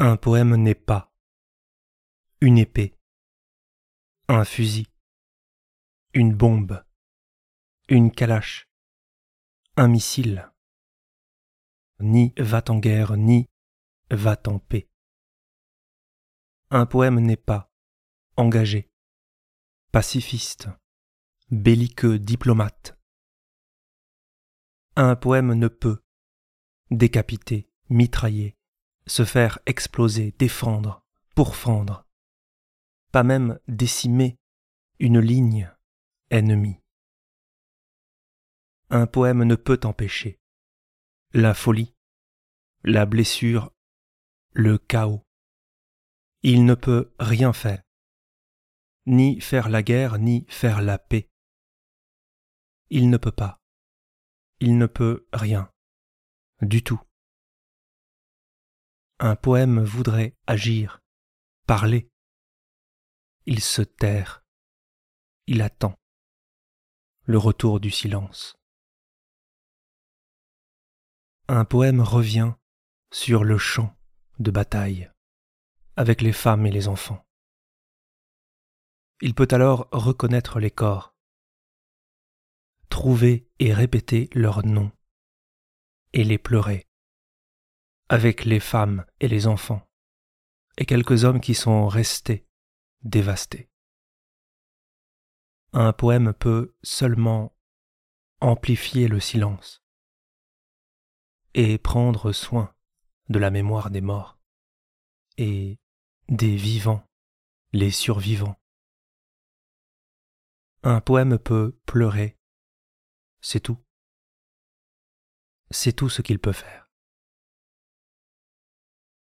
Un poème n'est pas une épée, un fusil, une bombe, une calache, un missile, ni va en guerre, ni va en paix. Un poème n'est pas engagé, pacifiste, belliqueux, diplomate. Un poème ne peut décapiter, mitrailler, se faire exploser, défendre, pourfendre, pas même décimer une ligne ennemie. Un poème ne peut empêcher la folie, la blessure, le chaos. Il ne peut rien faire, ni faire la guerre, ni faire la paix. Il ne peut pas, il ne peut rien, du tout. Un poème voudrait agir, parler. Il se terre, il attend le retour du silence. Un poème revient sur le champ de bataille avec les femmes et les enfants. Il peut alors reconnaître les corps, trouver et répéter leurs noms, et les pleurer, avec les femmes et les enfants, et quelques hommes qui sont restés dévastés. Un poème peut seulement amplifier le silence et prendre soin de la mémoire des morts et des vivants, les survivants. Un poème peut pleurer, c'est tout. C'est tout ce qu'il peut faire.